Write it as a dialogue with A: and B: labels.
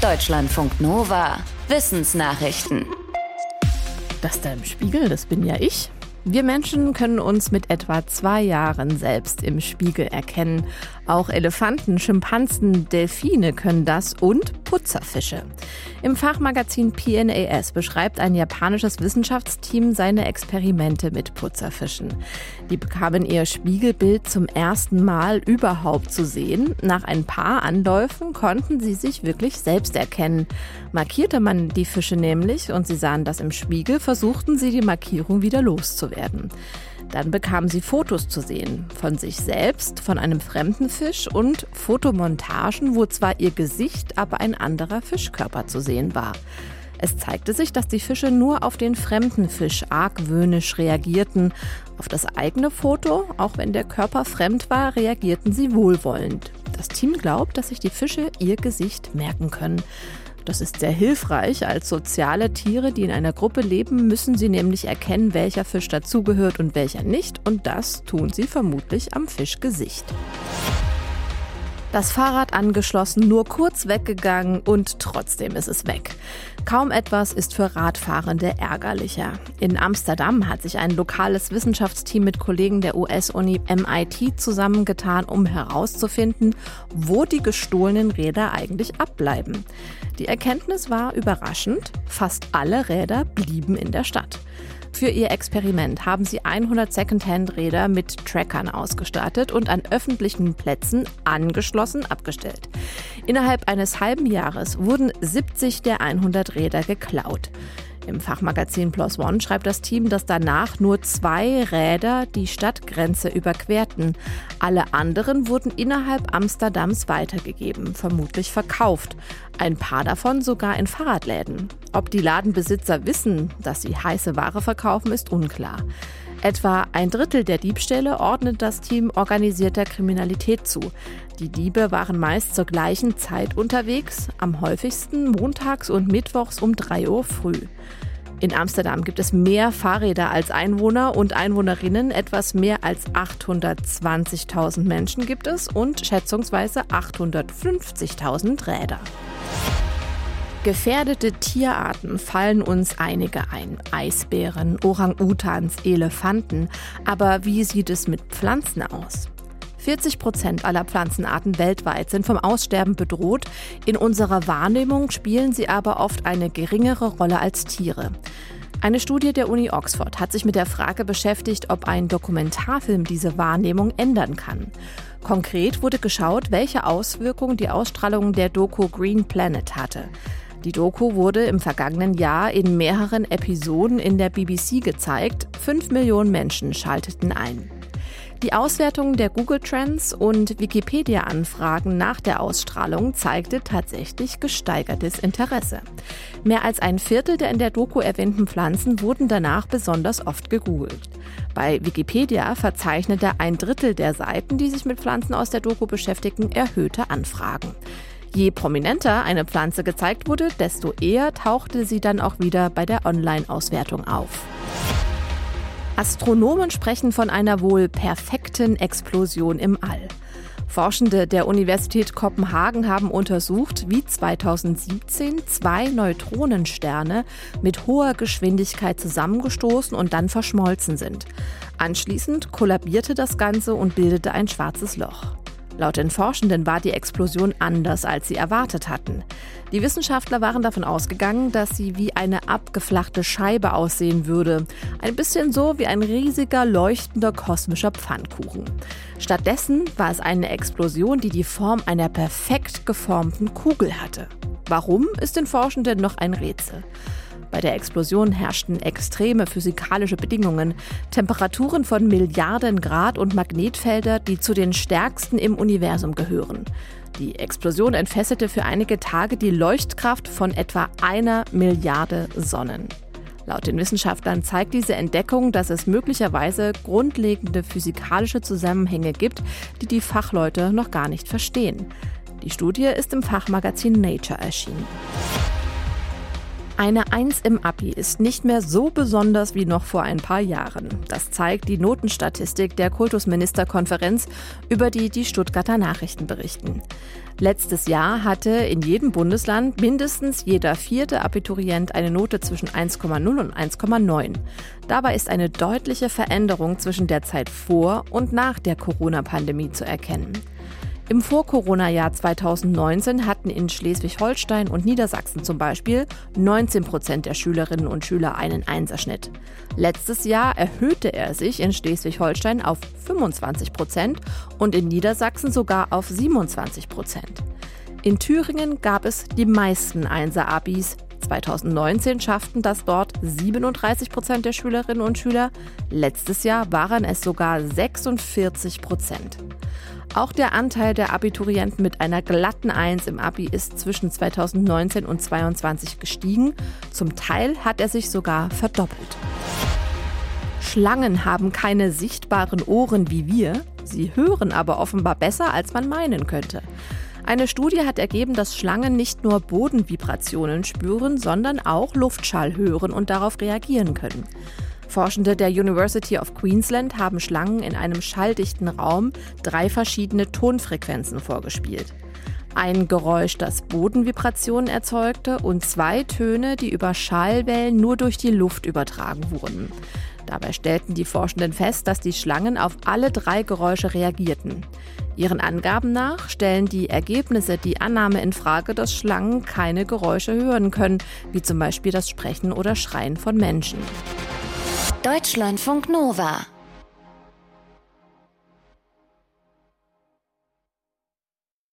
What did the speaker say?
A: Deutschlandfunk Nova. Wissensnachrichten.
B: Das da im Spiegel, das bin ja ich. Wir Menschen können uns mit etwa zwei Jahren selbst im Spiegel erkennen. Auch Elefanten, Schimpansen, Delfine können das und Putzerfische. Im Fachmagazin PNAS beschreibt ein japanisches Wissenschaftsteam seine Experimente mit Putzerfischen. Die bekamen ihr Spiegelbild zum ersten Mal überhaupt zu sehen. Nach ein paar Anläufen konnten sie sich wirklich selbst erkennen. Markierte man die Fische nämlich und sie sahen das im Spiegel, versuchten sie die Markierung wieder loszuwerden. Dann bekamen sie Fotos zu sehen von sich selbst, von einem fremden Fisch und Fotomontagen, wo zwar ihr Gesicht, aber ein anderer Fischkörper zu sehen war. Es zeigte sich, dass die Fische nur auf den fremden Fisch argwöhnisch reagierten. Auf das eigene Foto, auch wenn der Körper fremd war, reagierten sie wohlwollend. Das Team glaubt, dass sich die Fische ihr Gesicht merken können. Das ist sehr hilfreich. Als soziale Tiere, die in einer Gruppe leben, müssen sie nämlich erkennen, welcher Fisch dazugehört und welcher nicht. Und das tun sie vermutlich am Fischgesicht. Das Fahrrad angeschlossen, nur kurz weggegangen und trotzdem ist es weg. Kaum etwas ist für Radfahrende ärgerlicher. In Amsterdam hat sich ein lokales Wissenschaftsteam mit Kollegen der US-Uni MIT zusammengetan, um herauszufinden, wo die gestohlenen Räder eigentlich abbleiben. Die Erkenntnis war überraschend. Fast alle Räder blieben in der Stadt. Für ihr Experiment haben sie 100 Secondhand-Räder mit Trackern ausgestattet und an öffentlichen Plätzen angeschlossen abgestellt. Innerhalb eines halben Jahres wurden 70 der 100 Räder geklaut. Im Fachmagazin Plus One schreibt das Team, dass danach nur zwei Räder die Stadtgrenze überquerten. Alle anderen wurden innerhalb Amsterdams weitergegeben, vermutlich verkauft. Ein paar davon sogar in Fahrradläden. Ob die Ladenbesitzer wissen, dass sie heiße Ware verkaufen, ist unklar. Etwa ein Drittel der Diebstähle ordnet das Team organisierter Kriminalität zu. Die Diebe waren meist zur gleichen Zeit unterwegs, am häufigsten montags und mittwochs um 3 Uhr früh. In Amsterdam gibt es mehr Fahrräder als Einwohner und Einwohnerinnen. Etwas mehr als 820.000 Menschen gibt es und schätzungsweise 850.000 Räder. Gefährdete Tierarten fallen uns einige ein. Eisbären, Orang-Utans, Elefanten. Aber wie sieht es mit Pflanzen aus? 40 Prozent aller Pflanzenarten weltweit sind vom Aussterben bedroht. In unserer Wahrnehmung spielen sie aber oft eine geringere Rolle als Tiere. Eine Studie der Uni Oxford hat sich mit der Frage beschäftigt, ob ein Dokumentarfilm diese Wahrnehmung ändern kann. Konkret wurde geschaut, welche Auswirkungen die Ausstrahlung der Doku Green Planet hatte. Die Doku wurde im vergangenen Jahr in mehreren Episoden in der BBC gezeigt. Fünf Millionen Menschen schalteten ein. Die Auswertung der Google Trends und Wikipedia-Anfragen nach der Ausstrahlung zeigte tatsächlich gesteigertes Interesse. Mehr als ein Viertel der in der Doku erwähnten Pflanzen wurden danach besonders oft gegoogelt. Bei Wikipedia verzeichnete ein Drittel der Seiten, die sich mit Pflanzen aus der Doku beschäftigten, erhöhte Anfragen. Je prominenter eine Pflanze gezeigt wurde, desto eher tauchte sie dann auch wieder bei der Online-Auswertung auf. Astronomen sprechen von einer wohl perfekten Explosion im All. Forschende der Universität Kopenhagen haben untersucht, wie 2017 zwei Neutronensterne mit hoher Geschwindigkeit zusammengestoßen und dann verschmolzen sind. Anschließend kollabierte das Ganze und bildete ein schwarzes Loch. Laut den Forschenden war die Explosion anders, als sie erwartet hatten. Die Wissenschaftler waren davon ausgegangen, dass sie wie eine abgeflachte Scheibe aussehen würde. Ein bisschen so wie ein riesiger, leuchtender kosmischer Pfannkuchen. Stattdessen war es eine Explosion, die die Form einer perfekt geformten Kugel hatte. Warum ist den Forschenden noch ein Rätsel. Bei der Explosion herrschten extreme physikalische Bedingungen, Temperaturen von Milliarden Grad und Magnetfelder, die zu den stärksten im Universum gehören. Die Explosion entfesselte für einige Tage die Leuchtkraft von etwa einer Milliarde Sonnen. Laut den Wissenschaftlern zeigt diese Entdeckung, dass es möglicherweise grundlegende physikalische Zusammenhänge gibt, die die Fachleute noch gar nicht verstehen. Die Studie ist im Fachmagazin Nature erschienen. Eine Eins im Abi ist nicht mehr so besonders wie noch vor ein paar Jahren. Das zeigt die Notenstatistik der Kultusministerkonferenz, über die die Stuttgarter Nachrichten berichten. Letztes Jahr hatte in jedem Bundesland mindestens jeder vierte Abiturient eine Note zwischen 1,0 und 1,9. Dabei ist eine deutliche Veränderung zwischen der Zeit vor und nach der Corona-Pandemie zu erkennen. Im Vor-Corona-Jahr 2019 hatten in Schleswig-Holstein und Niedersachsen zum Beispiel 19 Prozent der Schülerinnen und Schüler einen Einserschnitt. Letztes Jahr erhöhte er sich in Schleswig-Holstein auf 25 Prozent und in Niedersachsen sogar auf 27 Prozent. In Thüringen gab es die meisten Einser-Abis. 2019 schafften das dort 37 Prozent der Schülerinnen und Schüler. Letztes Jahr waren es sogar 46 Prozent. Auch der Anteil der Abiturienten mit einer glatten Eins im Abi ist zwischen 2019 und 2022 gestiegen. Zum Teil hat er sich sogar verdoppelt. Schlangen haben keine sichtbaren Ohren wie wir, sie hören aber offenbar besser, als man meinen könnte. Eine Studie hat ergeben, dass Schlangen nicht nur Bodenvibrationen spüren, sondern auch Luftschall hören und darauf reagieren können. Forschende der University of Queensland haben Schlangen in einem schalldichten Raum drei verschiedene Tonfrequenzen vorgespielt. Ein Geräusch, das Bodenvibrationen erzeugte und zwei Töne, die über Schallwellen nur durch die Luft übertragen wurden. Dabei stellten die Forschenden fest, dass die Schlangen auf alle drei Geräusche reagierten. Ihren Angaben nach stellen die Ergebnisse die Annahme in Frage, dass Schlangen keine Geräusche hören können, wie zum Beispiel das Sprechen oder Schreien von Menschen.
A: Deutschlandfunk Nova